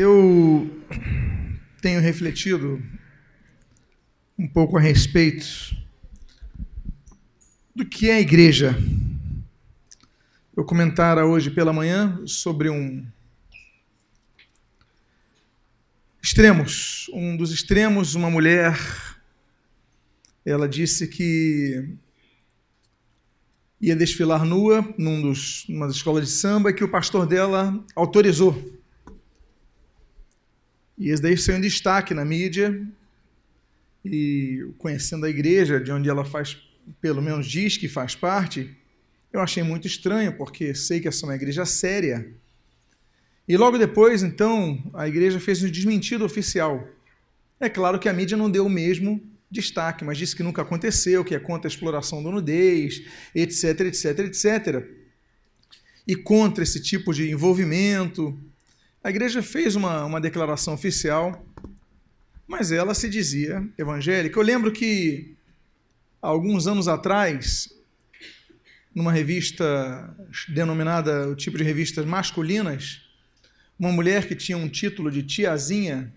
Eu tenho refletido um pouco a respeito do que é a igreja. Eu comentara hoje pela manhã sobre um extremos, um dos extremos, uma mulher, ela disse que ia desfilar nua num dos, numa das escolas de samba e que o pastor dela autorizou. E esse daí saiu em destaque na mídia. E conhecendo a igreja, de onde ela faz, pelo menos diz que faz parte, eu achei muito estranho, porque sei que essa é uma igreja séria. E logo depois, então, a igreja fez um desmentido oficial. É claro que a mídia não deu o mesmo destaque, mas disse que nunca aconteceu, que é contra a exploração da nudez, etc, etc, etc. E contra esse tipo de envolvimento. A igreja fez uma, uma declaração oficial, mas ela se dizia evangélica. Eu lembro que, alguns anos atrás, numa revista denominada o tipo de revistas masculinas, uma mulher que tinha um título de tiazinha,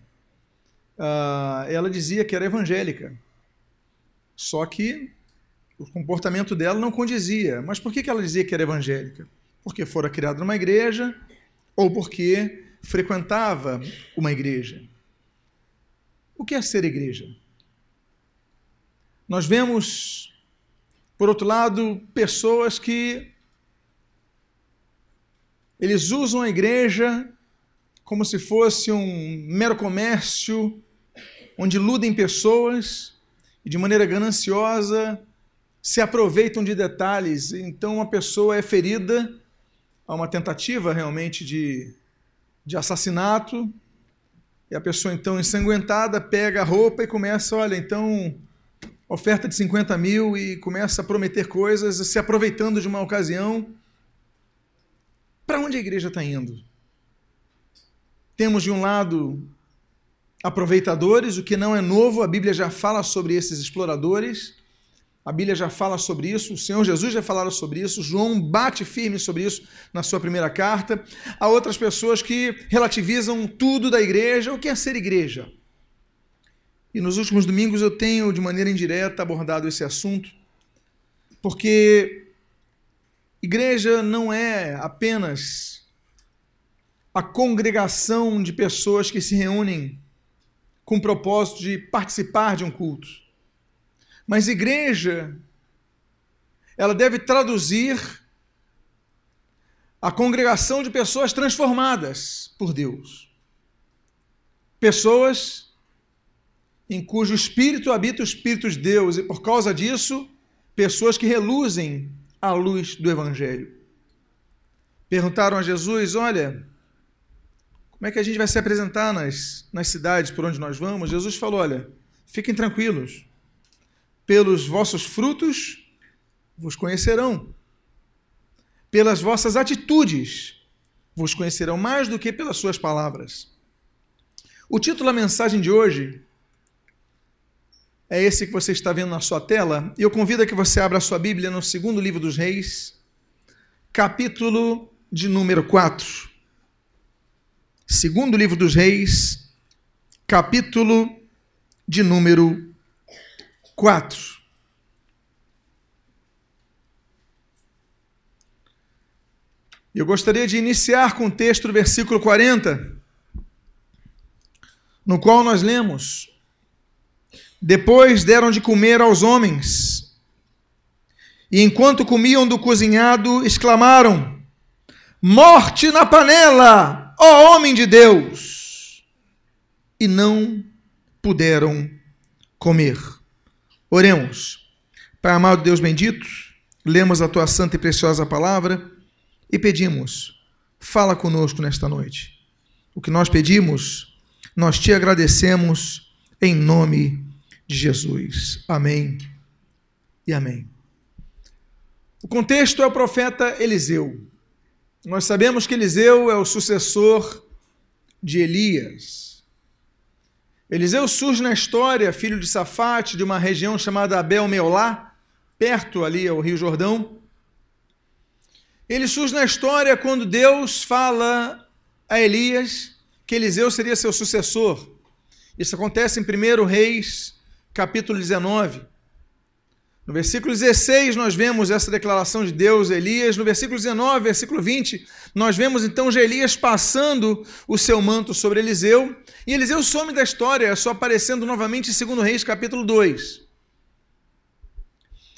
uh, ela dizia que era evangélica. Só que o comportamento dela não condizia. Mas por que ela dizia que era evangélica? Porque fora criada numa igreja ou porque frequentava uma igreja. O que é ser igreja? Nós vemos, por outro lado, pessoas que eles usam a igreja como se fosse um mero comércio onde iludem pessoas e de maneira gananciosa se aproveitam de detalhes. Então a pessoa é ferida a uma tentativa realmente de de assassinato, e a pessoa então ensanguentada pega a roupa e começa, olha, então oferta de 50 mil e começa a prometer coisas, se aproveitando de uma ocasião. Para onde a igreja está indo? Temos de um lado aproveitadores, o que não é novo, a Bíblia já fala sobre esses exploradores. A Bíblia já fala sobre isso, o Senhor Jesus já falaram sobre isso, João bate firme sobre isso na sua primeira carta. Há outras pessoas que relativizam tudo da igreja, o que é ser igreja. E nos últimos domingos eu tenho, de maneira indireta, abordado esse assunto, porque igreja não é apenas a congregação de pessoas que se reúnem com o propósito de participar de um culto. Mas igreja, ela deve traduzir a congregação de pessoas transformadas por Deus. Pessoas em cujo espírito habita o Espírito de Deus e por causa disso, pessoas que reluzem à luz do Evangelho. Perguntaram a Jesus: Olha, como é que a gente vai se apresentar nas, nas cidades por onde nós vamos? Jesus falou: Olha, fiquem tranquilos pelos vossos frutos vos conhecerão. Pelas vossas atitudes vos conhecerão mais do que pelas suas palavras. O título da mensagem de hoje é esse que você está vendo na sua tela, e eu convido a que você abra a sua Bíblia no segundo livro dos Reis, capítulo de número 4. Segundo livro dos Reis, capítulo de número 4. Eu gostaria de iniciar com o texto do versículo 40, no qual nós lemos: Depois deram de comer aos homens, e enquanto comiam do cozinhado, exclamaram: Morte na panela, ó homem de Deus! E não puderam comer. Oremos. Pai amado Deus bendito, lemos a tua santa e preciosa palavra e pedimos, fala conosco nesta noite. O que nós pedimos, nós te agradecemos em nome de Jesus. Amém e amém. O contexto é o profeta Eliseu. Nós sabemos que Eliseu é o sucessor de Elias. Eliseu surge na história, filho de Safate, de uma região chamada Abel Meolá, perto ali ao Rio Jordão. Ele surge na história quando Deus fala a Elias que Eliseu seria seu sucessor. Isso acontece em 1 Reis, capítulo 19. No versículo 16, nós vemos essa declaração de Deus Elias. No versículo 19, versículo 20, nós vemos então Elias passando o seu manto sobre Eliseu. E Eliseu some da história, só aparecendo novamente em 2 Reis, capítulo 2.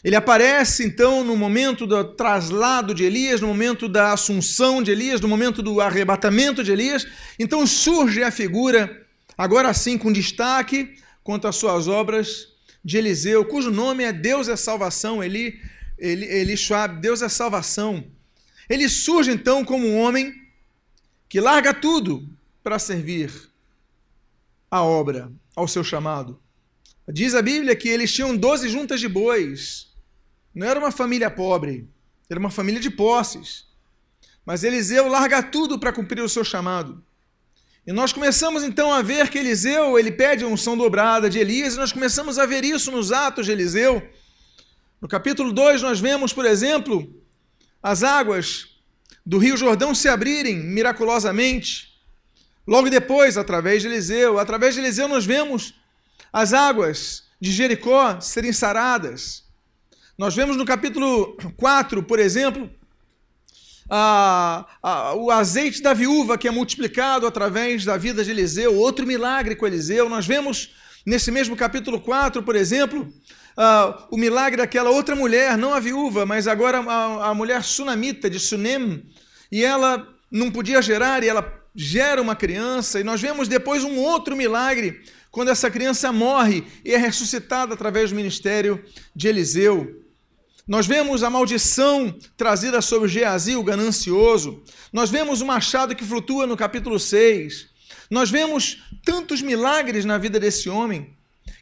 Ele aparece então no momento do traslado de Elias, no momento da assunção de Elias, no momento do arrebatamento de Elias. Então surge a figura, agora sim com destaque quanto às suas obras de Eliseu, cujo nome é Deus é salvação, Eli, Eli, Eli Schwab, Deus é salvação. Ele surge então como um homem que larga tudo para servir a obra, ao seu chamado. Diz a Bíblia que eles tinham doze juntas de bois não era uma família pobre, era uma família de posses. Mas Eliseu larga tudo para cumprir o seu chamado. E nós começamos então a ver que Eliseu, ele pede a unção dobrada de Elias, e nós começamos a ver isso nos atos de Eliseu. No capítulo 2 nós vemos, por exemplo, as águas do Rio Jordão se abrirem miraculosamente. Logo depois, através de Eliseu, através de Eliseu nós vemos as águas de Jericó serem saradas. Nós vemos no capítulo 4, por exemplo, a, a, o azeite da viúva que é multiplicado através da vida de Eliseu, outro milagre com Eliseu. Nós vemos nesse mesmo capítulo 4, por exemplo, o milagre daquela outra mulher, não a viúva, mas agora a, a mulher sunamita de Sunem, e ela não podia gerar e ela gera uma criança, e nós vemos depois um outro milagre, quando essa criança morre e é ressuscitada através do ministério de Eliseu. Nós vemos a maldição trazida sobre Geazi, o ganancioso. Nós vemos o machado que flutua no capítulo 6. Nós vemos tantos milagres na vida desse homem,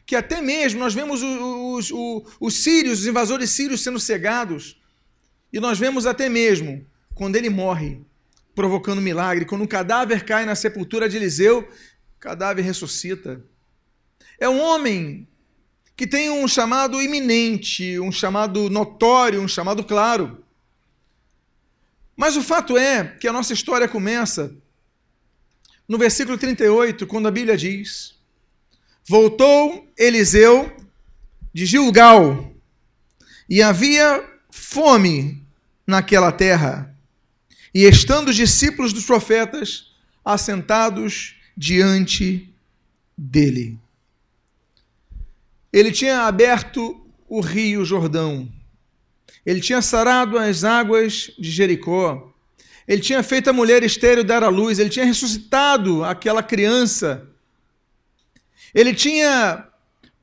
que até mesmo nós vemos os, os, os sírios, os invasores sírios sendo cegados. E nós vemos até mesmo quando ele morre, provocando milagre, quando um cadáver cai na sepultura de Eliseu, o cadáver ressuscita. É um homem que tem um chamado iminente, um chamado notório, um chamado claro. Mas o fato é que a nossa história começa no versículo 38, quando a Bíblia diz: Voltou Eliseu de Gilgal, e havia fome naquela terra, e estando os discípulos dos profetas assentados diante dele ele tinha aberto o rio Jordão. Ele tinha sarado as águas de Jericó. Ele tinha feito a mulher estéreo dar à luz. Ele tinha ressuscitado aquela criança. Ele tinha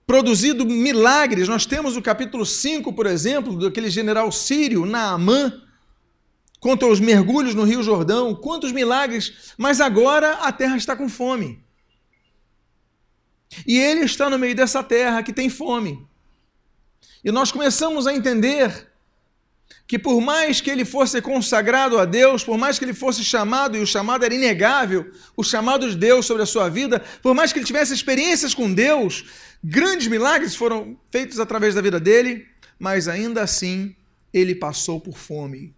produzido milagres. Nós temos o capítulo 5, por exemplo, daquele general sírio, Naamã, contra os mergulhos no Rio Jordão. Quantos milagres! Mas agora a terra está com fome. E ele está no meio dessa terra que tem fome. E nós começamos a entender que por mais que ele fosse consagrado a Deus, por mais que ele fosse chamado, e o chamado era inegável, o chamado de Deus sobre a sua vida, por mais que ele tivesse experiências com Deus, grandes milagres foram feitos através da vida dele, mas ainda assim ele passou por fome.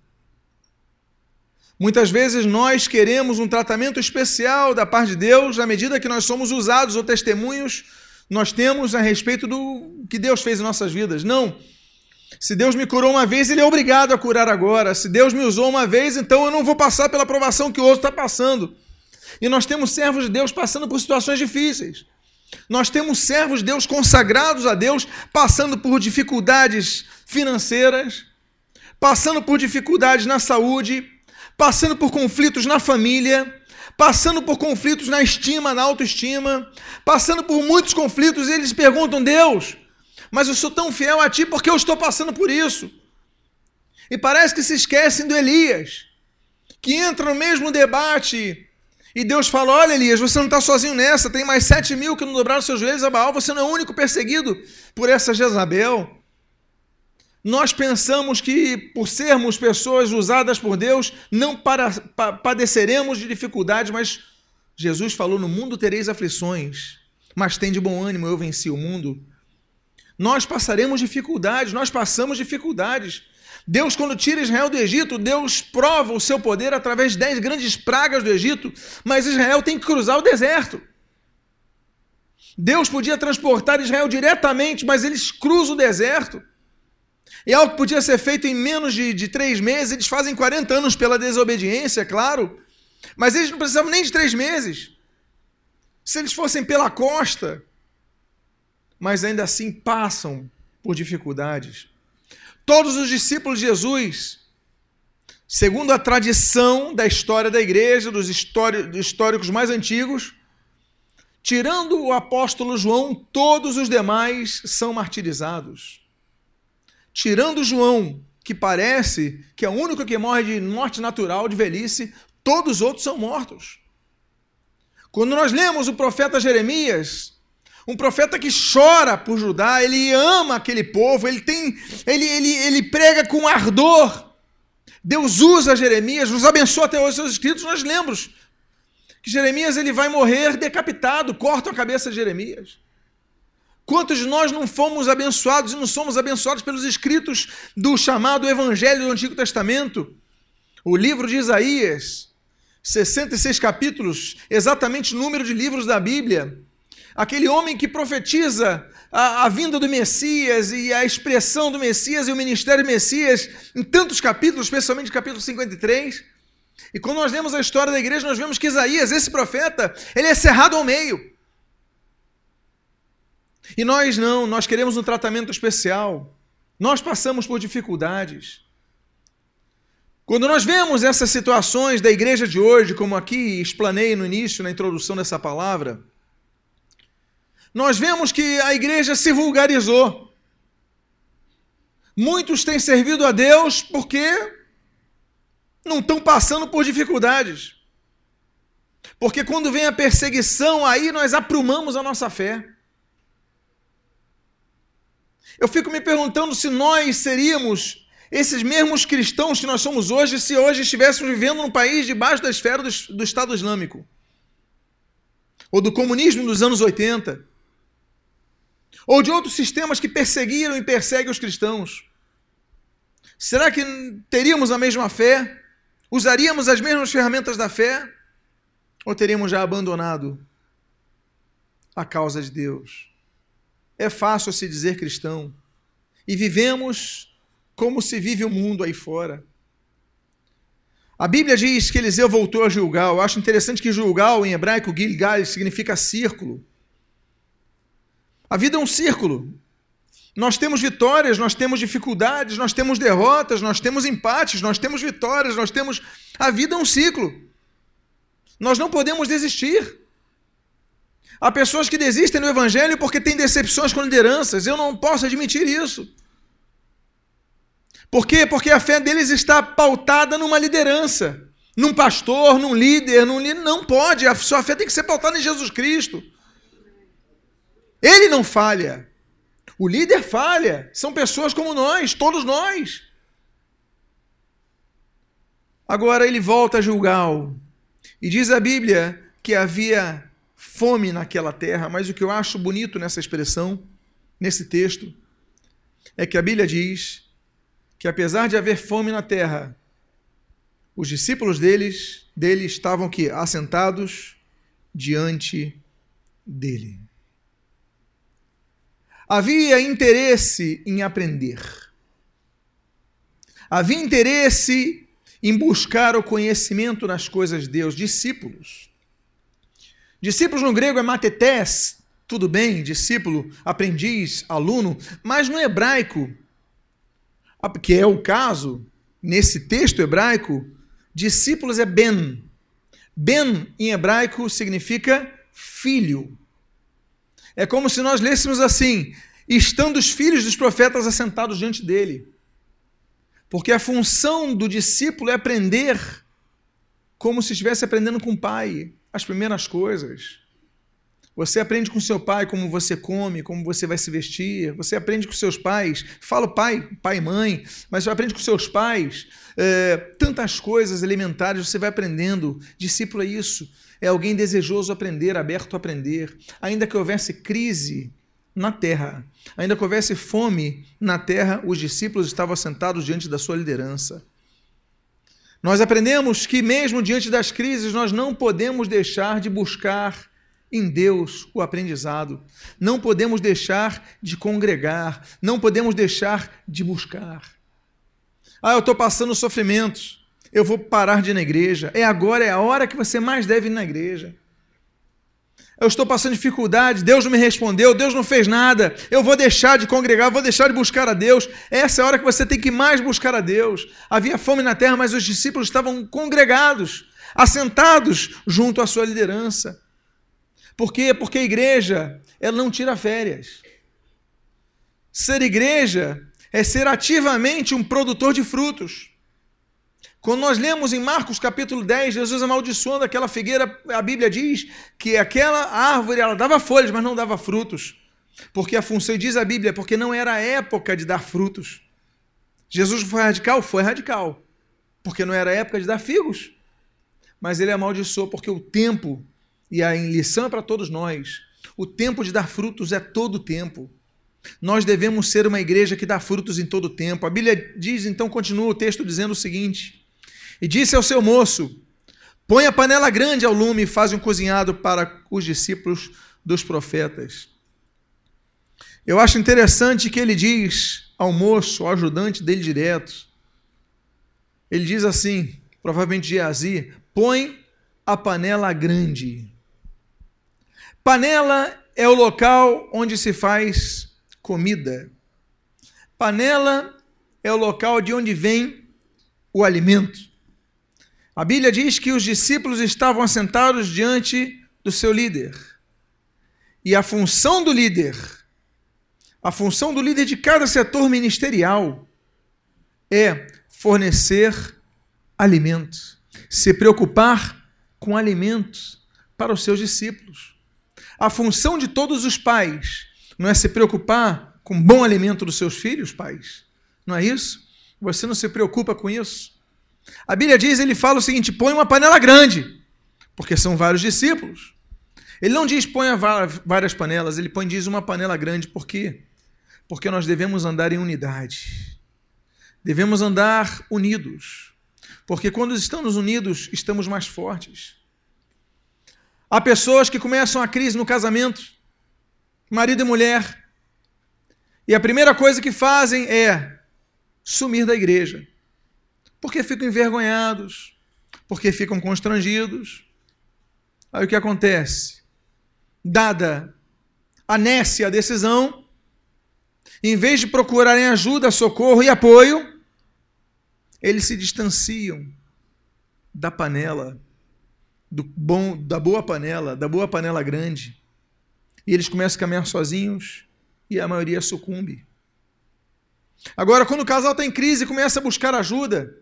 Muitas vezes nós queremos um tratamento especial da parte de Deus à medida que nós somos usados ou testemunhos nós temos a respeito do que Deus fez em nossas vidas. Não. Se Deus me curou uma vez, Ele é obrigado a curar agora. Se Deus me usou uma vez, então eu não vou passar pela provação que o outro está passando. E nós temos servos de Deus passando por situações difíceis. Nós temos servos de Deus consagrados a Deus, passando por dificuldades financeiras, passando por dificuldades na saúde, passando por conflitos na família, passando por conflitos na estima, na autoestima, passando por muitos conflitos, e eles perguntam: Deus, mas eu sou tão fiel a Ti porque eu estou passando por isso. E parece que se esquecem do Elias, que entra no mesmo debate. E Deus fala: Olha, Elias, você não está sozinho nessa, tem mais sete mil que não dobraram seus joelhos a Baal, você não é o único perseguido por essa Jezabel. Nós pensamos que, por sermos pessoas usadas por Deus, não para, pa, padeceremos de dificuldades, mas Jesus falou: No mundo tereis aflições, mas tem de bom ânimo, eu venci o mundo. Nós passaremos dificuldades, nós passamos dificuldades, Deus, quando tira Israel do Egito, Deus prova o seu poder através de dez grandes pragas do Egito, mas Israel tem que cruzar o deserto. Deus podia transportar Israel diretamente, mas eles cruzam o deserto. E algo que podia ser feito em menos de, de três meses, eles fazem 40 anos pela desobediência, claro. Mas eles não precisavam nem de três meses. Se eles fossem pela costa, mas ainda assim passam por dificuldades. Todos os discípulos de Jesus, segundo a tradição da história da igreja, dos históricos mais antigos, tirando o apóstolo João, todos os demais são martirizados. Tirando João, que parece que é o único que morre de morte natural, de velhice, todos os outros são mortos. Quando nós lemos o profeta Jeremias, um profeta que chora por Judá, ele ama aquele povo, ele tem, ele, ele, ele prega com ardor. Deus usa Jeremias, nos abençoa até hoje seus escritos, nós lembramos que Jeremias ele vai morrer decapitado, cortam a cabeça de Jeremias. Quantos de nós não fomos abençoados e não somos abençoados pelos escritos do chamado Evangelho do Antigo Testamento? O livro de Isaías, 66 capítulos, exatamente o número de livros da Bíblia aquele homem que profetiza a, a, vinda do Messias e a expressão do Messias e o ministério do Messias em tantos capítulos, especialmente capítulo 53. E quando nós lemos a história da igreja, nós vemos que Isaías, esse profeta, ele é cerrado ao meio. E nós não, nós queremos um tratamento especial. Nós passamos por dificuldades. Quando nós vemos essas situações da igreja de hoje, como aqui explanei no início, na introdução dessa palavra, nós vemos que a igreja se vulgarizou. Muitos têm servido a Deus porque não estão passando por dificuldades. Porque quando vem a perseguição, aí nós aprumamos a nossa fé. Eu fico me perguntando se nós seríamos esses mesmos cristãos que nós somos hoje, se hoje estivéssemos vivendo num país debaixo da esfera do, do Estado Islâmico, ou do comunismo dos anos 80, ou de outros sistemas que perseguiram e perseguem os cristãos? Será que teríamos a mesma fé? Usaríamos as mesmas ferramentas da fé? Ou teríamos já abandonado a causa de Deus? É fácil se dizer cristão e vivemos como se vive o mundo aí fora. A Bíblia diz que Eliseu voltou a Gilgal. Eu acho interessante que Gilgal, em hebraico, Gilgal, significa círculo. A vida é um círculo. Nós temos vitórias, nós temos dificuldades, nós temos derrotas, nós temos empates, nós temos vitórias, nós temos. A vida é um ciclo. Nós não podemos desistir. Há pessoas que desistem do Evangelho porque têm decepções com lideranças. Eu não posso admitir isso. Por quê? Porque a fé deles está pautada numa liderança, num pastor, num líder, num líder. Não pode. A sua fé tem que ser pautada em Jesus Cristo. Ele não falha. O líder falha. São pessoas como nós, todos nós. Agora ele volta a Gilgal. E diz a Bíblia que havia fome naquela terra, mas o que eu acho bonito nessa expressão, nesse texto, é que a Bíblia diz que apesar de haver fome na terra, os discípulos deles, dele estavam que assentados diante dele. Havia interesse em aprender. Havia interesse em buscar o conhecimento nas coisas de Deus. Discípulos. Discípulos no grego é matetés, tudo bem, discípulo, aprendiz, aluno, mas no hebraico, que é o caso, nesse texto hebraico, discípulos é ben. Ben em hebraico significa filho. É como se nós lêssemos assim: estando os filhos dos profetas assentados diante dele. Porque a função do discípulo é aprender como se estivesse aprendendo com o pai as primeiras coisas. Você aprende com seu pai como você come, como você vai se vestir. Você aprende com seus pais. Fala pai, pai e mãe, mas você aprende com seus pais é, tantas coisas elementares. Você vai aprendendo. Discípulo é isso. É alguém desejoso aprender, aberto a aprender. Ainda que houvesse crise na terra. Ainda que houvesse fome na terra, os discípulos estavam sentados diante da sua liderança. Nós aprendemos que, mesmo diante das crises, nós não podemos deixar de buscar em Deus o aprendizado. Não podemos deixar de congregar. Não podemos deixar de buscar. Ah, eu estou passando sofrimentos. Eu vou parar de ir na igreja. É agora, é a hora que você mais deve ir na igreja eu estou passando dificuldade, Deus não me respondeu, Deus não fez nada, eu vou deixar de congregar, vou deixar de buscar a Deus. Essa é a hora que você tem que mais buscar a Deus. Havia fome na terra, mas os discípulos estavam congregados, assentados junto à sua liderança. Por quê? Porque a igreja, ela não tira férias. Ser igreja é ser ativamente um produtor de frutos. Quando nós lemos em Marcos capítulo 10, Jesus amaldiçoando aquela figueira, a Bíblia diz que aquela árvore ela dava folhas, mas não dava frutos. Porque a função, diz a Bíblia, porque não era a época de dar frutos. Jesus foi radical? Foi radical. Porque não era a época de dar figos. Mas ele amaldiçoou porque o tempo, e a lição é para todos nós, o tempo de dar frutos é todo o tempo. Nós devemos ser uma igreja que dá frutos em todo o tempo. A Bíblia diz, então, continua o texto dizendo o seguinte: e disse ao seu moço: Põe a panela grande ao lume e faz um cozinhado para os discípulos dos profetas. Eu acho interessante que ele diz ao moço, ao ajudante dele direto, ele diz assim, provavelmente Geazi, põe a panela grande. Panela é o local onde se faz comida. Panela é o local de onde vem o alimento. A Bíblia diz que os discípulos estavam assentados diante do seu líder. E a função do líder, a função do líder de cada setor ministerial é fornecer alimento, se preocupar com alimento para os seus discípulos. A função de todos os pais não é se preocupar com bom alimento dos seus filhos, pais. Não é isso? Você não se preocupa com isso? A Bíblia diz, ele fala o seguinte: põe uma panela grande, porque são vários discípulos. Ele não diz põe várias panelas, ele põe diz uma panela grande, por quê? Porque nós devemos andar em unidade. Devemos andar unidos. Porque quando estamos unidos, estamos mais fortes. Há pessoas que começam a crise no casamento, marido e mulher, e a primeira coisa que fazem é sumir da igreja porque ficam envergonhados, porque ficam constrangidos. Aí o que acontece? Dada a nécia a decisão, em vez de procurarem ajuda, socorro e apoio, eles se distanciam da panela, do bom, da boa panela, da boa panela grande. E eles começam a caminhar sozinhos e a maioria sucumbe. Agora, quando o casal está em crise começa a buscar ajuda,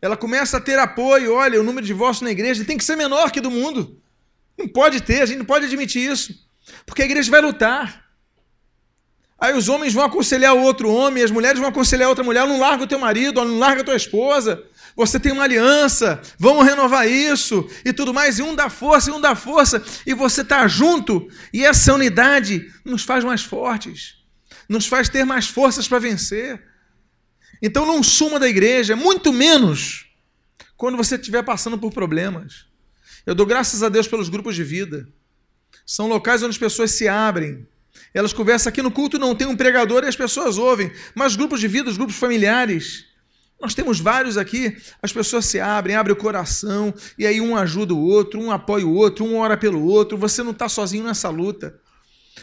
ela começa a ter apoio. Olha, o número de divórcios na igreja tem que ser menor que do mundo. Não pode ter, a gente não pode admitir isso. Porque a igreja vai lutar. Aí os homens vão aconselhar o outro homem, as mulheres vão aconselhar outra mulher, não larga o teu marido, não larga a tua esposa. Você tem uma aliança, vamos renovar isso e tudo mais. E um dá força, e um dá força, e você está junto. E essa unidade nos faz mais fortes, nos faz ter mais forças para vencer. Então não suma da igreja, muito menos quando você estiver passando por problemas. Eu dou graças a Deus pelos grupos de vida. São locais onde as pessoas se abrem. Elas conversam aqui no culto, não tem um pregador e as pessoas ouvem. Mas grupos de vida, os grupos familiares, nós temos vários aqui, as pessoas se abrem, abrem o coração, e aí um ajuda o outro, um apoia o outro, um ora pelo outro. Você não está sozinho nessa luta.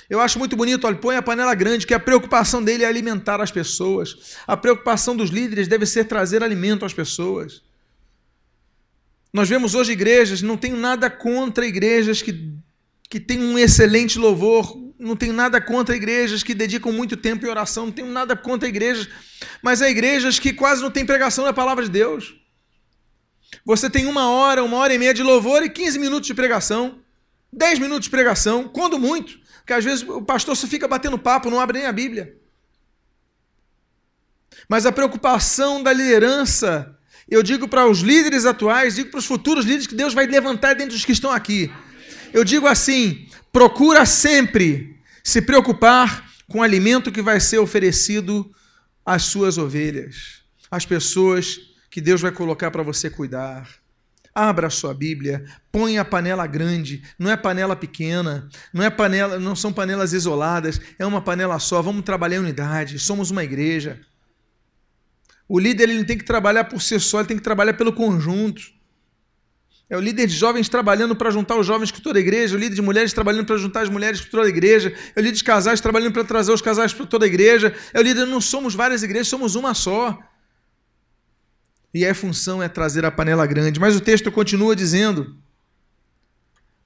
Eu acho muito bonito, olha, põe a panela grande, que a preocupação dele é alimentar as pessoas. A preocupação dos líderes deve ser trazer alimento às pessoas. Nós vemos hoje igrejas, não tenho nada contra igrejas que, que têm um excelente louvor, não tenho nada contra igrejas que dedicam muito tempo em oração, não tenho nada contra igrejas, mas há igrejas que quase não têm pregação da palavra de Deus. Você tem uma hora, uma hora e meia de louvor e 15 minutos de pregação, 10 minutos de pregação, quando muito. Porque às vezes o pastor só fica batendo papo, não abre nem a Bíblia. Mas a preocupação da liderança, eu digo para os líderes atuais, digo para os futuros líderes que Deus vai levantar dentro dos que estão aqui. Eu digo assim: procura sempre se preocupar com o alimento que vai ser oferecido às suas ovelhas, às pessoas que Deus vai colocar para você cuidar. Abra a sua Bíblia, põe a panela grande, não é panela pequena, não é panela, não são panelas isoladas, é uma panela só. Vamos trabalhar em unidade. Somos uma igreja. O líder ele não tem que trabalhar por si só, ele tem que trabalhar pelo conjunto. É o líder de jovens trabalhando para juntar os jovens com toda a igreja, o líder de mulheres trabalhando para juntar as mulheres com toda a igreja, é o líder de casais trabalhando para trazer os casais para toda a igreja, é o líder, não somos várias igrejas, somos uma só e a função é trazer a panela grande. Mas o texto continua dizendo: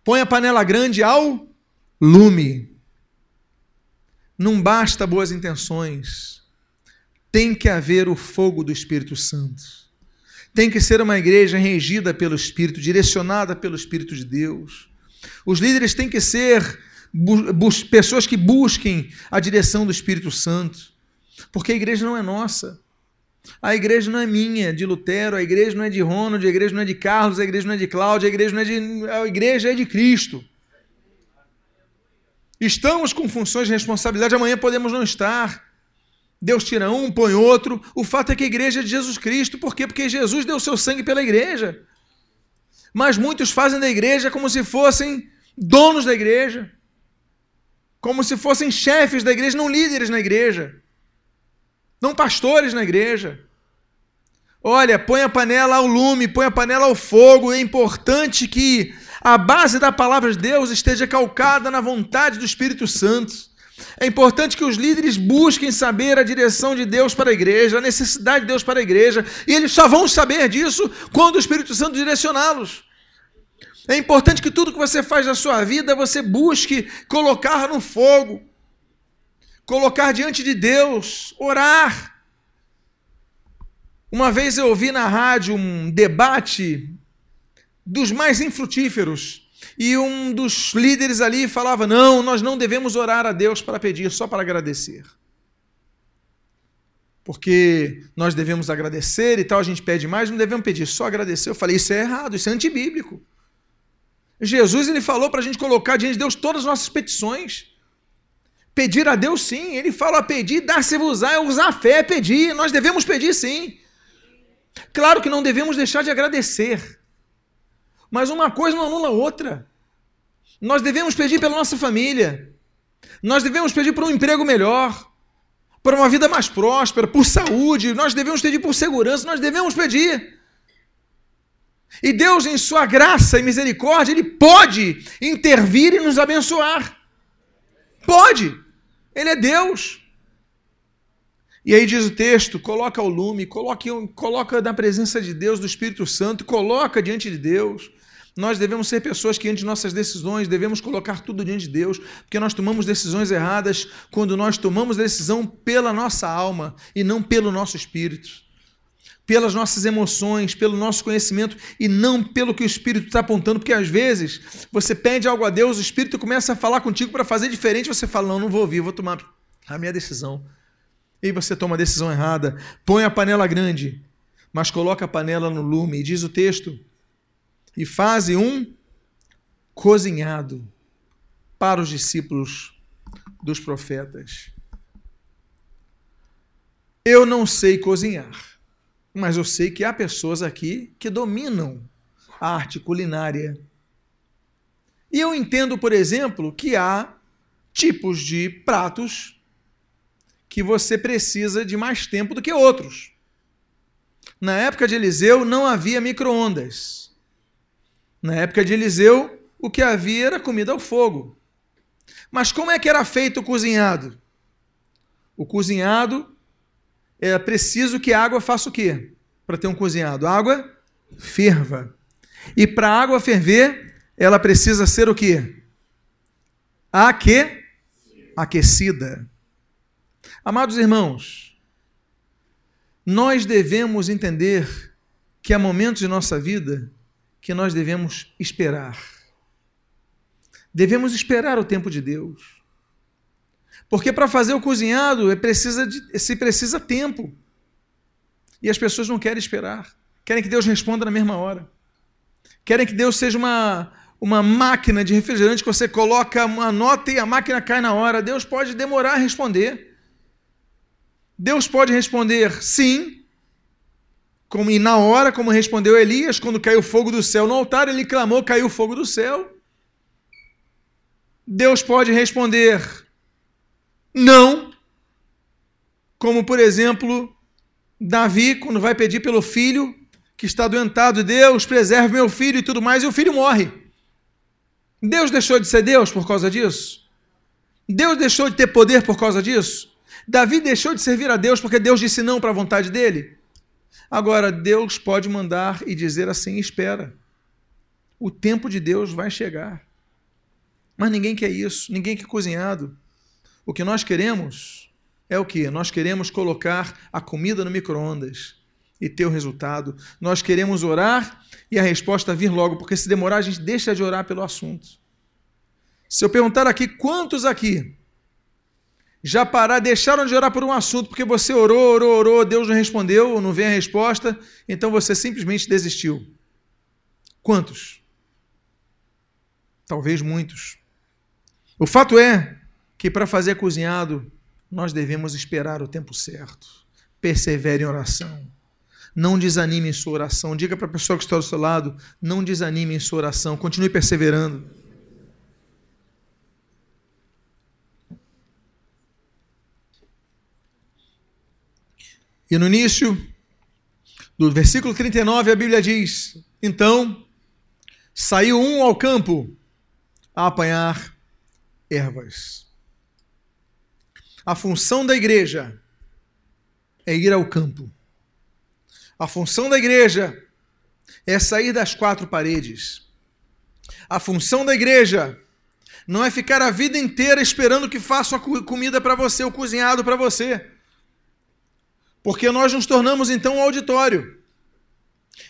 põe a panela grande ao lume. Não basta boas intenções, tem que haver o fogo do Espírito Santo. Tem que ser uma igreja regida pelo Espírito, direcionada pelo Espírito de Deus. Os líderes têm que ser pessoas que busquem a direção do Espírito Santo, porque a igreja não é nossa. A igreja não é minha, de Lutero, a igreja não é de Ronald, a igreja não é de Carlos, a igreja não é de Cláudia, a igreja não é de. A igreja é de Cristo. Estamos com funções de responsabilidade, amanhã podemos não estar. Deus tira um, põe outro. O fato é que a igreja é de Jesus Cristo. Por quê? Porque Jesus deu seu sangue pela igreja. Mas muitos fazem da igreja como se fossem donos da igreja, como se fossem chefes da igreja, não líderes na igreja não pastores na igreja. Olha, põe a panela ao lume, põe a panela ao fogo. É importante que a base da palavra de Deus esteja calcada na vontade do Espírito Santo. É importante que os líderes busquem saber a direção de Deus para a igreja, a necessidade de Deus para a igreja, e eles só vão saber disso quando o Espírito Santo direcioná-los. É importante que tudo que você faz na sua vida você busque colocar no fogo colocar diante de Deus, orar. Uma vez eu ouvi na rádio um debate dos mais infrutíferos. E um dos líderes ali falava: Não, nós não devemos orar a Deus para pedir, só para agradecer. Porque nós devemos agradecer e tal, a gente pede mais, não devemos pedir, só agradecer. Eu falei: Isso é errado, isso é antibíblico. Jesus ele falou para a gente colocar diante de Deus todas as nossas petições. Pedir a Deus, sim. Ele fala pedir, dar-se-vos-á, é usar a fé, é pedir. Nós devemos pedir, sim. Claro que não devemos deixar de agradecer. Mas uma coisa não anula outra. Nós devemos pedir pela nossa família. Nós devemos pedir por um emprego melhor, por uma vida mais próspera, por saúde. Nós devemos pedir por segurança. Nós devemos pedir. E Deus, em Sua graça e misericórdia, Ele pode intervir e nos abençoar. Pode. Ele é Deus. E aí diz o texto: coloca o lume, coloque, coloca na presença de Deus, do Espírito Santo, coloca diante de Deus. Nós devemos ser pessoas que, diante de nossas decisões, devemos colocar tudo diante de Deus, porque nós tomamos decisões erradas quando nós tomamos decisão pela nossa alma e não pelo nosso espírito pelas nossas emoções, pelo nosso conhecimento e não pelo que o Espírito está apontando, porque às vezes você pede algo a Deus, o Espírito começa a falar contigo para fazer diferente, você fala: Não, não vou ouvir, vou tomar a minha decisão. E você toma a decisão errada, põe a panela grande, mas coloca a panela no lume, e diz o texto, e faze um cozinhado para os discípulos dos profetas. Eu não sei cozinhar mas eu sei que há pessoas aqui que dominam a arte culinária. E eu entendo, por exemplo, que há tipos de pratos que você precisa de mais tempo do que outros. Na época de Eliseu não havia micro-ondas. Na época de Eliseu, o que havia era comida ao fogo. Mas como é que era feito o cozinhado? O cozinhado é preciso que a água faça o quê? Para ter um cozinhado? A água ferva. E para a água ferver, ela precisa ser o quê? Aque... Aquecida. Amados irmãos, nós devemos entender que há momentos em nossa vida que nós devemos esperar. Devemos esperar o tempo de Deus. Porque para fazer o cozinhado é precisa de, se precisa tempo. E as pessoas não querem esperar. Querem que Deus responda na mesma hora. Querem que Deus seja uma, uma máquina de refrigerante que você coloca uma nota e a máquina cai na hora. Deus pode demorar a responder. Deus pode responder sim, como, e na hora, como respondeu Elias, quando caiu fogo do céu no altar, ele clamou, caiu fogo do céu. Deus pode responder não, como por exemplo, Davi, quando vai pedir pelo filho que está doentado, Deus preserve meu filho e tudo mais, e o filho morre. Deus deixou de ser Deus por causa disso? Deus deixou de ter poder por causa disso? Davi deixou de servir a Deus porque Deus disse não para a vontade dele? Agora, Deus pode mandar e dizer assim: espera, o tempo de Deus vai chegar. Mas ninguém quer isso, ninguém quer cozinhado. O que nós queremos é o que? Nós queremos colocar a comida no micro-ondas e ter o resultado. Nós queremos orar e a resposta vir logo, porque se demorar, a gente deixa de orar pelo assunto. Se eu perguntar aqui, quantos aqui já parar, deixaram de orar por um assunto porque você orou, orou, orou, Deus não respondeu, não vem a resposta, então você simplesmente desistiu. Quantos? Talvez muitos. O fato é que para fazer cozinhado, nós devemos esperar o tempo certo. Persevere em oração. Não desanime em sua oração. Diga para a pessoa que está do seu lado: não desanime em sua oração. Continue perseverando. E no início do versículo 39, a Bíblia diz: Então saiu um ao campo a apanhar ervas. A função da igreja é ir ao campo. A função da igreja é sair das quatro paredes. A função da igreja não é ficar a vida inteira esperando que faça a comida para você, o cozinhado para você. Porque nós nos tornamos então um auditório.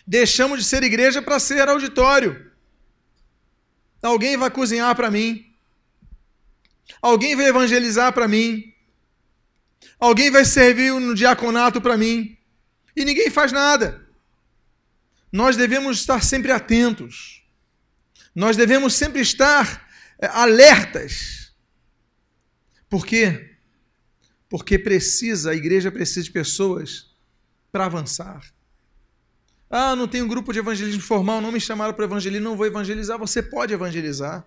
Deixamos de ser igreja para ser auditório. Alguém vai cozinhar para mim. Alguém vai evangelizar para mim. Alguém vai servir no diaconato para mim. E ninguém faz nada. Nós devemos estar sempre atentos. Nós devemos sempre estar é, alertas. Por quê? porque precisa, a igreja precisa de pessoas para avançar. Ah, não tem um grupo de evangelismo formal, não me chamaram para evangelizar, não vou evangelizar. Você pode evangelizar.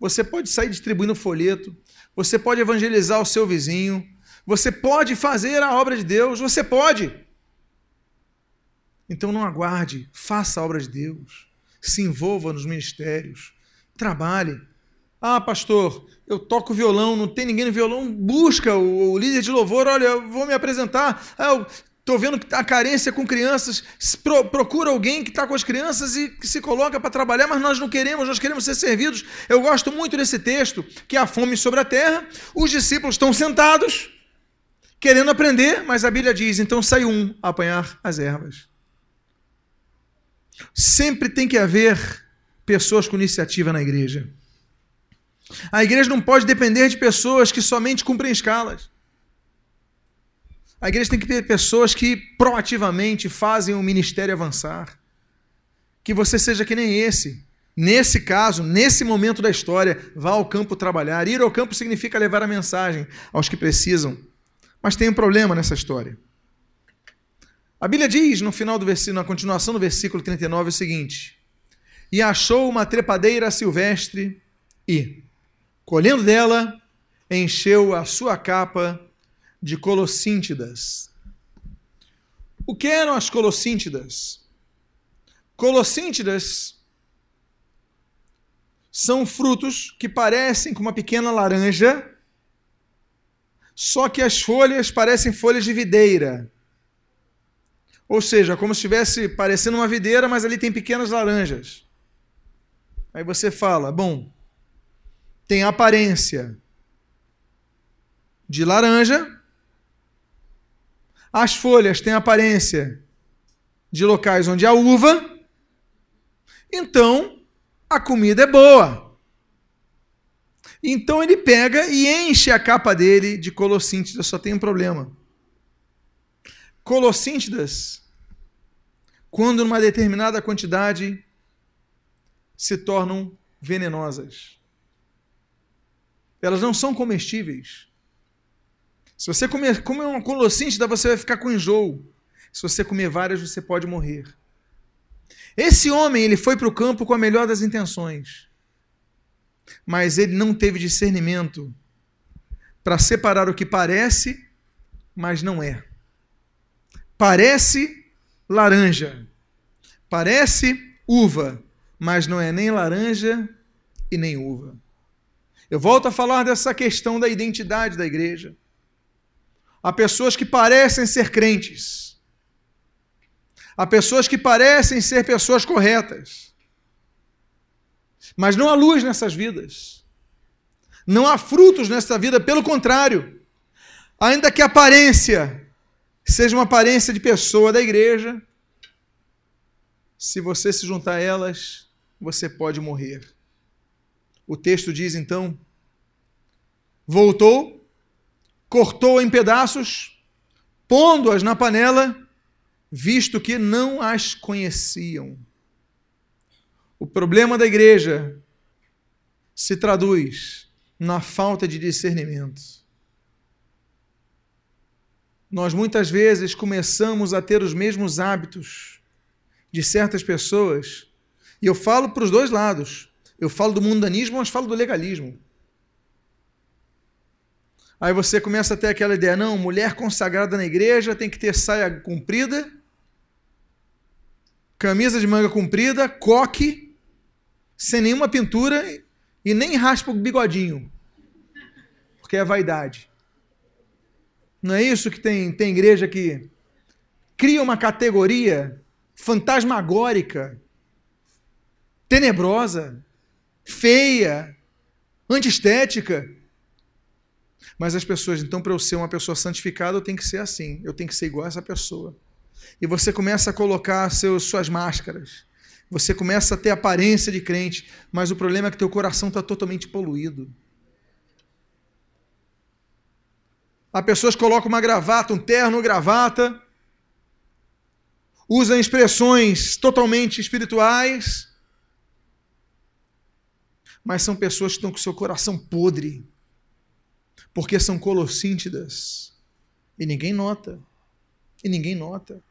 Você pode sair distribuindo folheto. Você pode evangelizar o seu vizinho. Você pode fazer a obra de Deus. Você pode. Então não aguarde, faça a obra de Deus. Se envolva nos ministérios. Trabalhe. Ah, pastor, eu toco violão, não tem ninguém no violão, busca o, o líder de louvor, olha, eu vou me apresentar. Ah, eu estou vendo que a carência com crianças, pro, procura alguém que está com as crianças e que se coloca para trabalhar, mas nós não queremos, nós queremos ser servidos. Eu gosto muito desse texto, que é a fome sobre a terra. Os discípulos estão sentados, querendo aprender, mas a Bíblia diz: então sai um a apanhar as ervas. Sempre tem que haver pessoas com iniciativa na igreja. A igreja não pode depender de pessoas que somente cumprem escalas. A igreja tem que ter pessoas que proativamente fazem o ministério avançar. Que você seja que nem esse. Nesse caso, nesse momento da história, vá ao campo trabalhar. Ir ao campo significa levar a mensagem aos que precisam. Mas tem um problema nessa história. A Bíblia diz no final do versículo, na continuação do versículo 39 o seguinte: E achou uma trepadeira silvestre e Colhendo dela, encheu a sua capa de colossíntidas. O que eram as colossíntidas? Colossíntidas são frutos que parecem com uma pequena laranja, só que as folhas parecem folhas de videira. Ou seja, como se estivesse parecendo uma videira, mas ali tem pequenas laranjas. Aí você fala, bom, tem aparência de laranja, as folhas têm aparência de locais onde há uva, então a comida é boa. Então ele pega e enche a capa dele de colossíntidas, só tem um problema. Colossíntidas, quando numa determinada quantidade se tornam venenosas. Elas não são comestíveis. Se você comer, comer uma colossíntida, você vai ficar com enjoo. Se você comer várias, você pode morrer. Esse homem, ele foi para o campo com a melhor das intenções. Mas ele não teve discernimento para separar o que parece, mas não é. Parece laranja, parece uva, mas não é nem laranja e nem uva. Eu volto a falar dessa questão da identidade da igreja. Há pessoas que parecem ser crentes. Há pessoas que parecem ser pessoas corretas. Mas não há luz nessas vidas. Não há frutos nessa vida, pelo contrário. Ainda que a aparência seja uma aparência de pessoa da igreja, se você se juntar a elas, você pode morrer. O texto diz então: voltou, cortou em pedaços, pondo-as na panela, visto que não as conheciam. O problema da igreja se traduz na falta de discernimento nós muitas vezes começamos a ter os mesmos hábitos de certas pessoas, e eu falo para os dois lados. Eu falo do mundanismo, mas falo do legalismo. Aí você começa a ter aquela ideia, não, mulher consagrada na igreja tem que ter saia comprida, camisa de manga comprida, coque, sem nenhuma pintura e nem raspa o bigodinho, porque é vaidade. Não é isso que tem, tem igreja que cria uma categoria fantasmagórica, tenebrosa, feia, antiestética. Mas as pessoas, então, para eu ser uma pessoa santificada, eu tenho que ser assim, eu tenho que ser igual a essa pessoa. E você começa a colocar seus, suas máscaras, você começa a ter aparência de crente, mas o problema é que teu coração está totalmente poluído. Há pessoas que colocam uma gravata, um terno, gravata, usam expressões totalmente espirituais, mas são pessoas que estão com seu coração podre, porque são colossíntidas, e ninguém nota, e ninguém nota.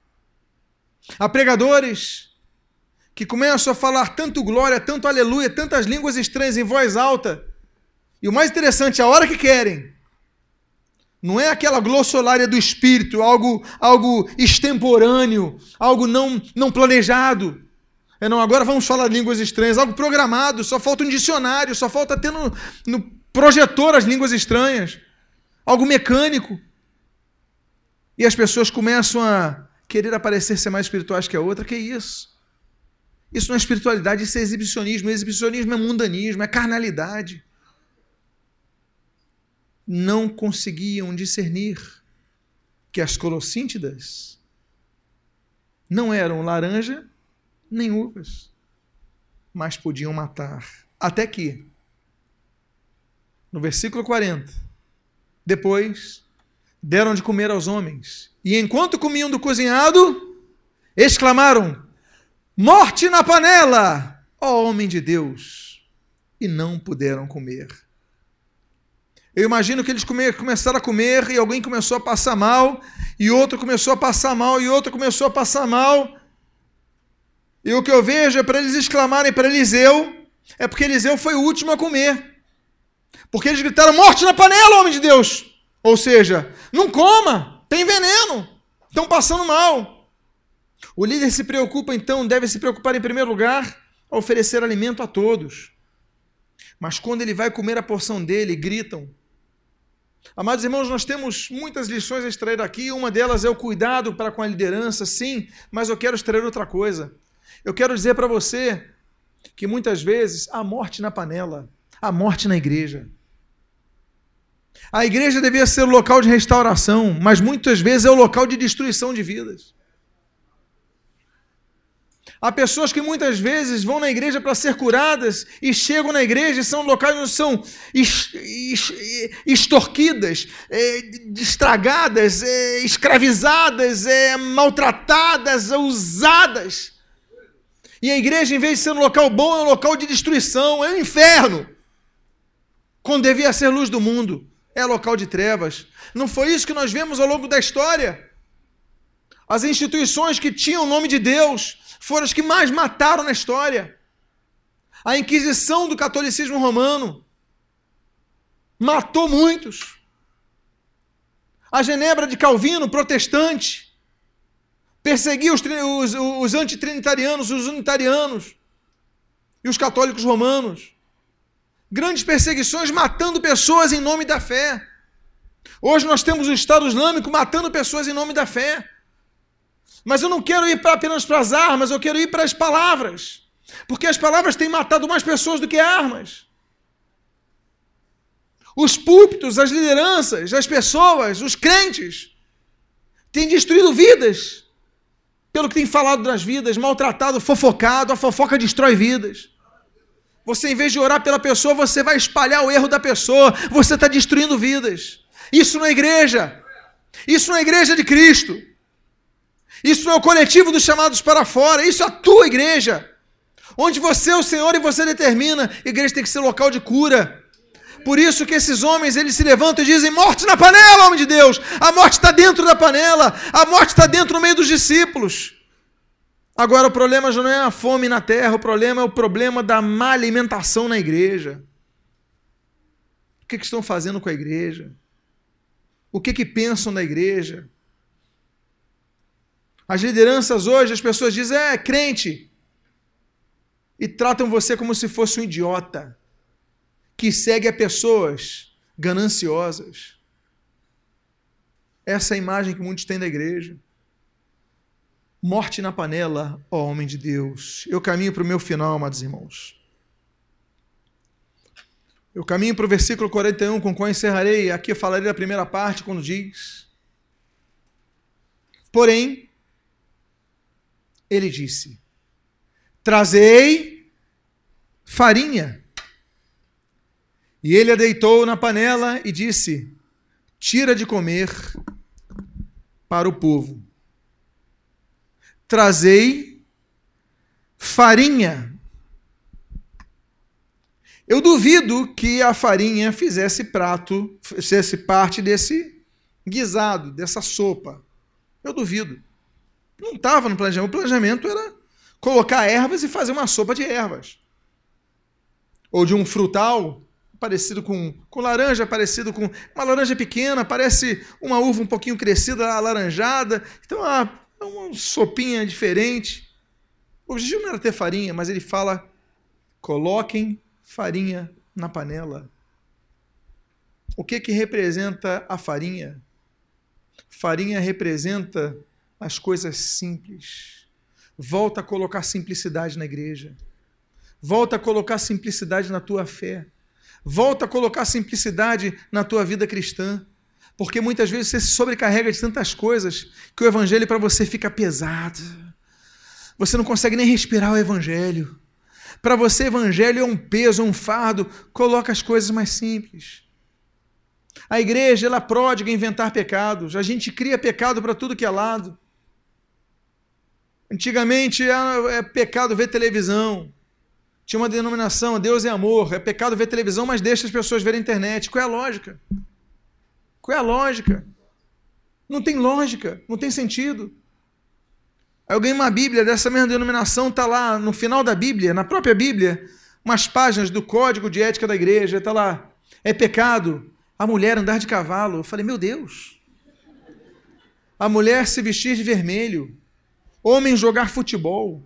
Há pregadores que começam a falar tanto glória, tanto aleluia, tantas línguas estranhas em voz alta, e o mais interessante, a hora que querem, não é aquela glossolária do espírito, algo, algo extemporâneo, algo não, não planejado. É não, agora vamos falar línguas estranhas, algo programado, só falta um dicionário, só falta ter no, no projetor as línguas estranhas, algo mecânico. E as pessoas começam a querer aparecer ser mais espirituais que a outra, que isso? Isso não é espiritualidade, isso é exibicionismo. Exibicionismo é mundanismo, é carnalidade não conseguiam discernir que as colossíntidas não eram laranja nem uvas, mas podiam matar. Até que, no versículo 40, depois deram de comer aos homens, e enquanto comiam do cozinhado, exclamaram: Morte na panela, ó homem de Deus! E não puderam comer. Eu imagino que eles come, começaram a comer e alguém começou a passar mal, e outro começou a passar mal, e outro começou a passar mal. E o que eu vejo é para eles exclamarem para Eliseu, é porque Eliseu foi o último a comer. Porque eles gritaram: Morte na panela, homem de Deus! Ou seja, não coma, tem veneno, estão passando mal. O líder se preocupa, então, deve se preocupar em primeiro lugar a oferecer alimento a todos. Mas quando ele vai comer a porção dele, gritam: Amados irmãos, nós temos muitas lições a extrair aqui. Uma delas é o cuidado para com a liderança, sim, mas eu quero extrair outra coisa. Eu quero dizer para você que muitas vezes há morte na panela, há morte na igreja. A igreja devia ser o local de restauração, mas muitas vezes é o local de destruição de vidas. Há pessoas que muitas vezes vão na igreja para ser curadas e chegam na igreja e são locais onde são extorquidas, é, estragadas, é, escravizadas, é, maltratadas, usadas. E a igreja, em vez de ser um local bom, é um local de destruição, é um inferno. Quando devia ser luz do mundo, é local de trevas. Não foi isso que nós vemos ao longo da história? As instituições que tinham o nome de Deus foram as que mais mataram na história. A Inquisição do catolicismo romano matou muitos. A Genebra de Calvino, protestante, perseguia os, os, os antitrinitarianos, os unitarianos e os católicos romanos. Grandes perseguições matando pessoas em nome da fé. Hoje nós temos o Estado Islâmico matando pessoas em nome da fé. Mas eu não quero ir apenas para as armas, eu quero ir para as palavras. Porque as palavras têm matado mais pessoas do que armas. Os púlpitos, as lideranças, as pessoas, os crentes, têm destruído vidas. Pelo que tem falado das vidas, maltratado, fofocado, a fofoca destrói vidas. Você, em vez de orar pela pessoa, você vai espalhar o erro da pessoa. Você está destruindo vidas. Isso não é igreja. Isso não é igreja de Cristo. Isso é o coletivo dos chamados para fora. Isso é a tua igreja. Onde você é o Senhor e você determina. A igreja tem que ser local de cura. Por isso que esses homens eles se levantam e dizem: morte na panela, homem de Deus! A morte está dentro da panela, a morte está dentro no meio dos discípulos. Agora o problema já não é a fome na terra, o problema é o problema da má alimentação na igreja. O que, que estão fazendo com a igreja? O que, que pensam da igreja? As lideranças hoje, as pessoas dizem, é crente, e tratam você como se fosse um idiota que segue a pessoas gananciosas. Essa é a imagem que muitos têm da igreja. Morte na panela, ó homem de Deus. Eu caminho para o meu final, amados irmãos. Eu caminho para o versículo 41, com o qual encerrarei. Aqui eu falarei da primeira parte, quando diz: Porém, ele disse: Trazei farinha e ele a deitou na panela e disse: Tira de comer para o povo. Trazei farinha. Eu duvido que a farinha fizesse prato, fizesse parte desse guisado, dessa sopa. Eu duvido. Não estava no planejamento. O planejamento era colocar ervas e fazer uma sopa de ervas. Ou de um frutal parecido com, com laranja, parecido com uma laranja pequena, parece uma uva um pouquinho crescida, alaranjada. Então, uma, uma sopinha diferente. O objetivo não era ter farinha, mas ele fala: coloquem farinha na panela. O que que representa a farinha? Farinha representa as coisas simples. Volta a colocar simplicidade na igreja. Volta a colocar simplicidade na tua fé. Volta a colocar simplicidade na tua vida cristã. Porque muitas vezes você se sobrecarrega de tantas coisas que o evangelho para você fica pesado. Você não consegue nem respirar o evangelho. Para você, evangelho é um peso, é um fardo. Coloca as coisas mais simples. A igreja, ela é pródiga em inventar pecados. A gente cria pecado para tudo que é lado. Antigamente é, é pecado ver televisão tinha uma denominação, Deus é amor, é pecado ver televisão, mas deixa as pessoas verem internet. Qual é a lógica? Qual é a lógica? Não tem lógica, não tem sentido. Aí eu ganhei uma Bíblia dessa mesma denominação, está lá no final da Bíblia, na própria Bíblia, umas páginas do código de ética da igreja, está lá. É pecado a mulher andar de cavalo. Eu falei, meu Deus. A mulher se vestir de vermelho. Homem jogar futebol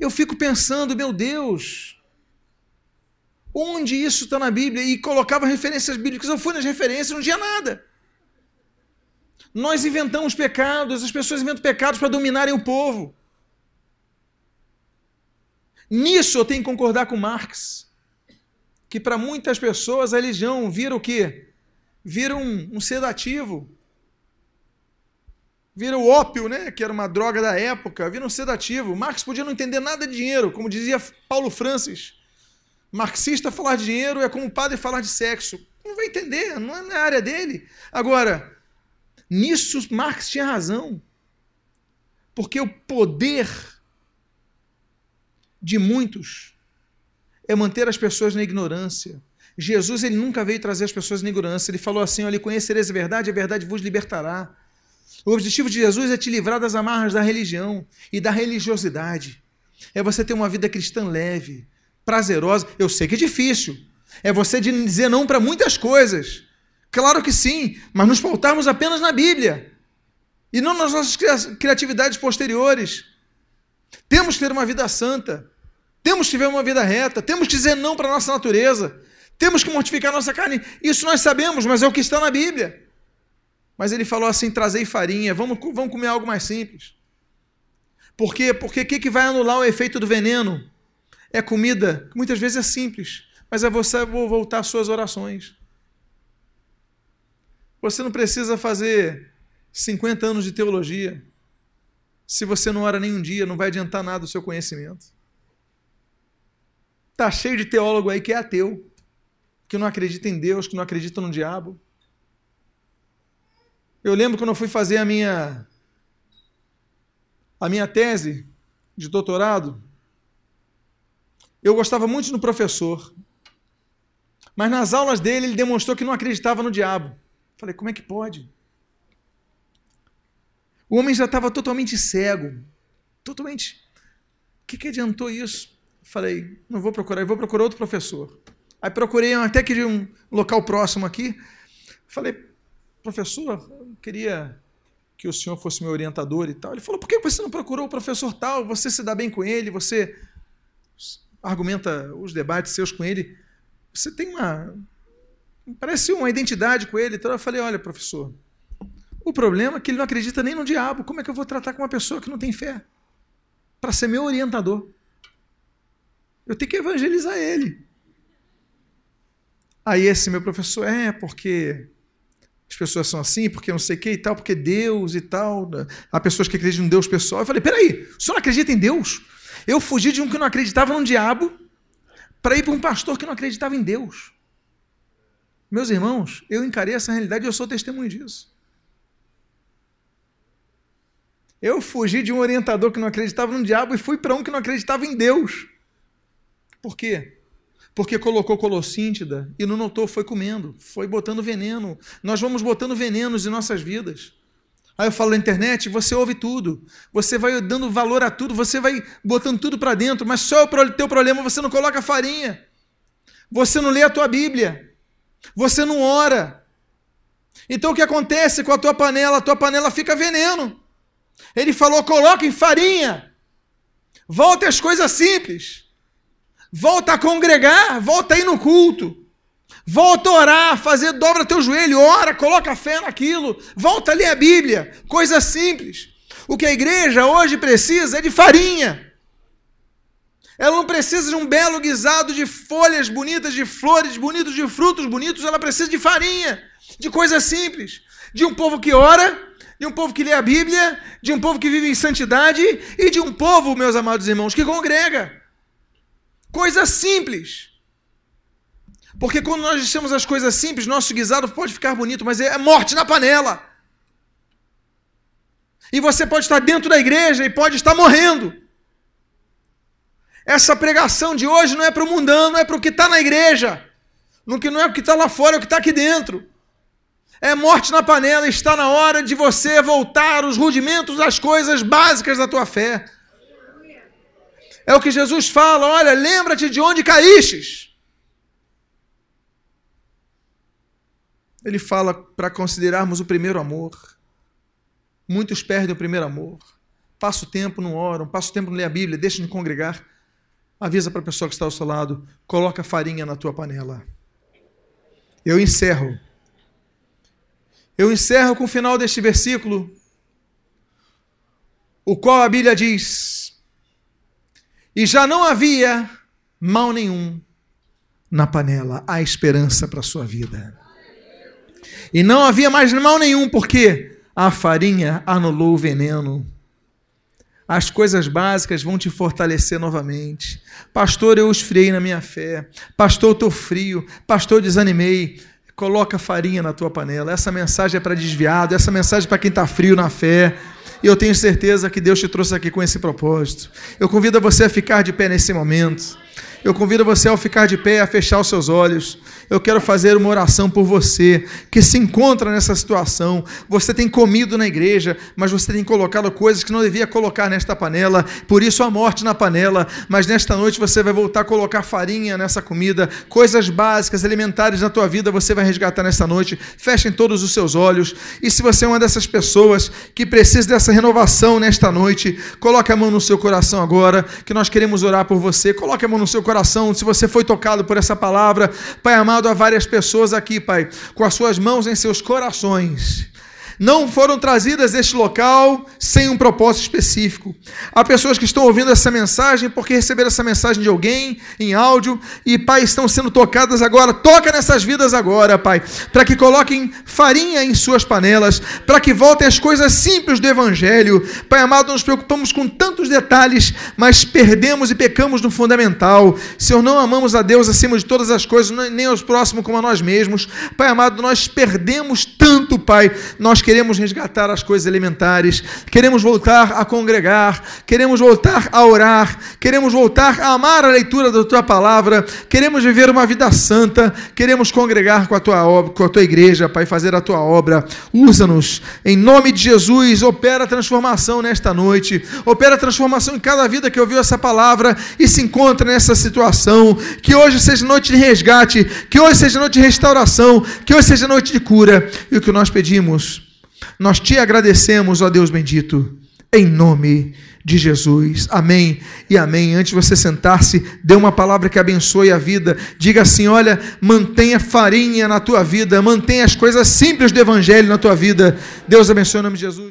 eu fico pensando, meu Deus, onde isso está na Bíblia? E colocava referências bíblicas. Eu fui nas referências, não tinha nada. Nós inventamos pecados, as pessoas inventam pecados para dominarem o povo. Nisso eu tenho que concordar com Marx, que para muitas pessoas a religião vira o quê? Vira um, um sedativo vira o ópio, né, que era uma droga da época, vira um sedativo. Marx podia não entender nada de dinheiro, como dizia Paulo Francis. Marxista falar de dinheiro é como padre falar de sexo. Não vai entender, não é na área dele. Agora, nisso Marx tinha razão. Porque o poder de muitos é manter as pessoas na ignorância. Jesus ele nunca veio trazer as pessoas na ignorância. Ele falou assim: olha, conhecereis a verdade, a verdade vos libertará. O objetivo de Jesus é te livrar das amarras da religião e da religiosidade. É você ter uma vida cristã leve, prazerosa. Eu sei que é difícil. É você dizer não para muitas coisas. Claro que sim, mas nos pautarmos apenas na Bíblia e não nas nossas criatividades posteriores. Temos que ter uma vida santa, temos que viver uma vida reta, temos que dizer não para a nossa natureza, temos que mortificar a nossa carne. Isso nós sabemos, mas é o que está na Bíblia. Mas ele falou assim: trazei farinha, vamos, vamos comer algo mais simples. Por quê? Porque o que, que vai anular o efeito do veneno? É comida, que muitas vezes é simples, mas é você voltar às suas orações. Você não precisa fazer 50 anos de teologia. Se você não ora nem um dia, não vai adiantar nada o seu conhecimento. Tá cheio de teólogo aí que é ateu, que não acredita em Deus, que não acredita no diabo. Eu lembro quando eu fui fazer a minha a minha tese de doutorado, eu gostava muito do professor. Mas nas aulas dele ele demonstrou que não acreditava no diabo. Falei, como é que pode? O homem já estava totalmente cego. Totalmente. O que, que adiantou isso? Falei, não vou procurar, eu vou procurar outro professor. Aí procurei até que de um local próximo aqui. Falei, professor, eu queria que o senhor fosse meu orientador e tal. Ele falou: por que você não procurou o professor tal? Você se dá bem com ele, você argumenta os debates seus com ele. Você tem uma. Parece uma identidade com ele. Então eu falei: olha, professor, o problema é que ele não acredita nem no diabo. Como é que eu vou tratar com uma pessoa que não tem fé? Para ser meu orientador. Eu tenho que evangelizar ele. Aí esse meu professor, é, porque as pessoas são assim, porque não sei o que e tal, porque Deus e tal. Né? Há pessoas que acreditam em Deus pessoal. Eu falei, peraí, o senhor não acredita em Deus? Eu fugi de um que não acreditava no diabo para ir para um pastor que não acreditava em Deus. Meus irmãos, eu encarei essa realidade e eu sou testemunho disso. Eu fugi de um orientador que não acreditava no diabo e fui para um que não acreditava em Deus. Por quê? Porque colocou colossíntida e não notou, foi comendo, foi botando veneno. Nós vamos botando venenos em nossas vidas. Aí eu falo na internet, você ouve tudo, você vai dando valor a tudo, você vai botando tudo para dentro, mas só o teu problema você não coloca farinha. Você não lê a tua Bíblia. Você não ora. Então o que acontece com a tua panela? A tua panela fica veneno. Ele falou: coloque farinha. Volte às coisas simples. Volta a congregar, volta a ir no culto. Volta a orar, fazer dobra teu joelho, ora, coloca fé naquilo. Volta a ler a Bíblia, coisa simples. O que a igreja hoje precisa é de farinha. Ela não precisa de um belo guisado de folhas bonitas, de flores bonitas, de frutos bonitos. Ela precisa de farinha, de coisas simples. De um povo que ora, de um povo que lê a Bíblia, de um povo que vive em santidade e de um povo, meus amados irmãos, que congrega. Coisa simples. Porque quando nós deixamos as coisas simples, nosso guisado pode ficar bonito, mas é morte na panela. E você pode estar dentro da igreja e pode estar morrendo. Essa pregação de hoje não é para o mundano, é para o que está na igreja. No que não é o que está lá fora, é o que está aqui dentro. É morte na panela, está na hora de você voltar os rudimentos das coisas básicas da tua fé. É o que Jesus fala: olha, lembra-te de onde caístes. Ele fala para considerarmos o primeiro amor. Muitos perdem o primeiro amor. Passa o tempo, não oram, passa o tempo, não lê a Bíblia, deixa de congregar. Avisa para a pessoa que está ao seu lado, coloca farinha na tua panela. Eu encerro. Eu encerro com o final deste versículo, o qual a Bíblia diz: e já não havia mal nenhum na panela, há esperança para a sua vida. E não havia mais mal nenhum, porque a farinha anulou o veneno. As coisas básicas vão te fortalecer novamente. Pastor, eu esfriei na minha fé. Pastor, estou frio. Pastor, desanimei. Coloca farinha na tua panela. Essa mensagem é para desviado, essa mensagem é para quem está frio na fé. E eu tenho certeza que Deus te trouxe aqui com esse propósito. Eu convido você a ficar de pé nesse momento. Eu convido você ao ficar de pé, a fechar os seus olhos. Eu quero fazer uma oração por você que se encontra nessa situação. Você tem comido na igreja, mas você tem colocado coisas que não devia colocar nesta panela, por isso a morte na panela. Mas nesta noite você vai voltar a colocar farinha nessa comida, coisas básicas, elementares na tua vida, você vai resgatar nesta noite. Fechem todos os seus olhos. E se você é uma dessas pessoas que precisa dessa renovação nesta noite, coloque a mão no seu coração agora, que nós queremos orar por você. Coloque a mão no seu coração, se você foi tocado por essa palavra, Pai amado, há várias pessoas aqui, Pai, com as suas mãos em seus corações não foram trazidas deste local sem um propósito específico. Há pessoas que estão ouvindo essa mensagem porque receberam essa mensagem de alguém em áudio e, Pai, estão sendo tocadas agora. Toca nessas vidas agora, Pai, para que coloquem farinha em suas panelas, para que voltem as coisas simples do Evangelho. Pai amado, nos preocupamos com tantos detalhes, mas perdemos e pecamos no fundamental. Senhor, não amamos a Deus acima de todas as coisas, nem aos próximos como a nós mesmos. Pai amado, nós perdemos tanto, Pai. Nós queremos resgatar as coisas elementares, queremos voltar a congregar, queremos voltar a orar, queremos voltar a amar a leitura da tua palavra, queremos viver uma vida santa, queremos congregar com a tua com a tua igreja, Pai, fazer a tua obra. Usa-nos em nome de Jesus, opera a transformação nesta noite, opera a transformação em cada vida que ouviu essa palavra e se encontra nessa situação. Que hoje seja noite de resgate, que hoje seja noite de restauração, que hoje seja noite de cura. E o que nós pedimos nós te agradecemos, ó Deus bendito, em nome de Jesus. Amém e amém. Antes de você sentar-se, dê uma palavra que abençoe a vida. Diga assim: olha, mantenha farinha na tua vida, mantenha as coisas simples do Evangelho na tua vida. Deus abençoe em nome de Jesus.